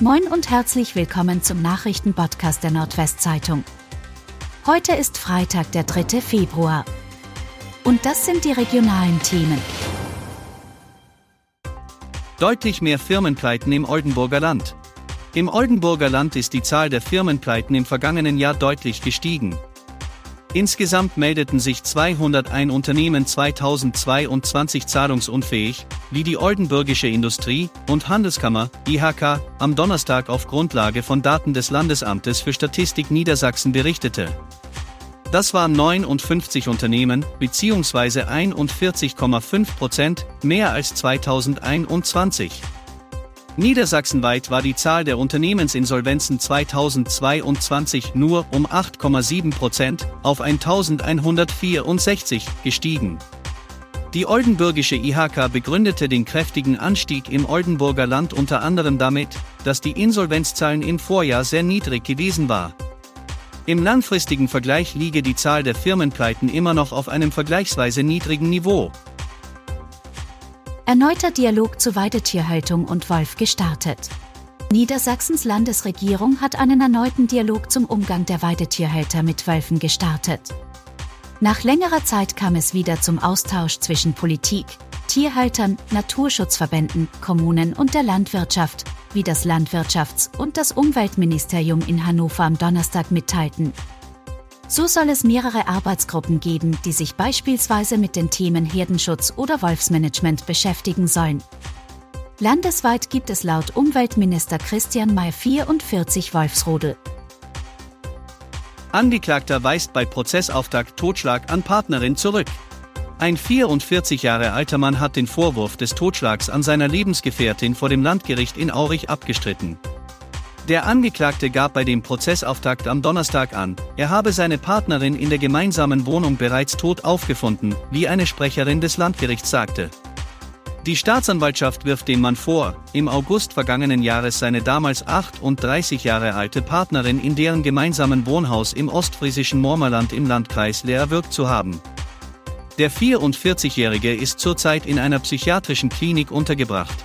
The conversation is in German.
Moin und herzlich willkommen zum Nachrichtenpodcast der Nordwestzeitung. Heute ist Freitag, der 3. Februar. Und das sind die regionalen Themen. Deutlich mehr Firmenpleiten im Oldenburger Land. Im Oldenburger Land ist die Zahl der Firmenpleiten im vergangenen Jahr deutlich gestiegen. Insgesamt meldeten sich 201 Unternehmen 2022 zahlungsunfähig, wie die Oldenburgische Industrie- und Handelskammer, IHK, am Donnerstag auf Grundlage von Daten des Landesamtes für Statistik Niedersachsen berichtete. Das waren 59 Unternehmen, bzw. 41,5 Prozent, mehr als 2021. Niedersachsenweit war die Zahl der Unternehmensinsolvenzen 2022 nur um 8,7 Prozent auf 1164 gestiegen. Die oldenburgische IHK begründete den kräftigen Anstieg im Oldenburger Land unter anderem damit, dass die Insolvenzzahlen im Vorjahr sehr niedrig gewesen war. Im langfristigen Vergleich liege die Zahl der Firmenpleiten immer noch auf einem vergleichsweise niedrigen Niveau. Erneuter Dialog zur Weidetierhaltung und Wolf gestartet. Niedersachsens Landesregierung hat einen erneuten Dialog zum Umgang der Weidetierhalter mit Wölfen gestartet. Nach längerer Zeit kam es wieder zum Austausch zwischen Politik, Tierhaltern, Naturschutzverbänden, Kommunen und der Landwirtschaft, wie das Landwirtschafts- und das Umweltministerium in Hannover am Donnerstag mitteilten. So soll es mehrere Arbeitsgruppen geben, die sich beispielsweise mit den Themen Herdenschutz oder Wolfsmanagement beschäftigen sollen. Landesweit gibt es laut Umweltminister Christian May 44 Wolfsrudel. Angeklagter weist bei Prozessauftakt Totschlag an Partnerin zurück. Ein 44 Jahre alter Mann hat den Vorwurf des Totschlags an seiner Lebensgefährtin vor dem Landgericht in Aurich abgestritten. Der Angeklagte gab bei dem Prozessauftakt am Donnerstag an, er habe seine Partnerin in der gemeinsamen Wohnung bereits tot aufgefunden, wie eine Sprecherin des Landgerichts sagte. Die Staatsanwaltschaft wirft dem Mann vor, im August vergangenen Jahres seine damals 38 Jahre alte Partnerin in deren gemeinsamen Wohnhaus im ostfriesischen Mormerland im Landkreis Leer erwürgt zu haben. Der 44-Jährige ist zurzeit in einer psychiatrischen Klinik untergebracht.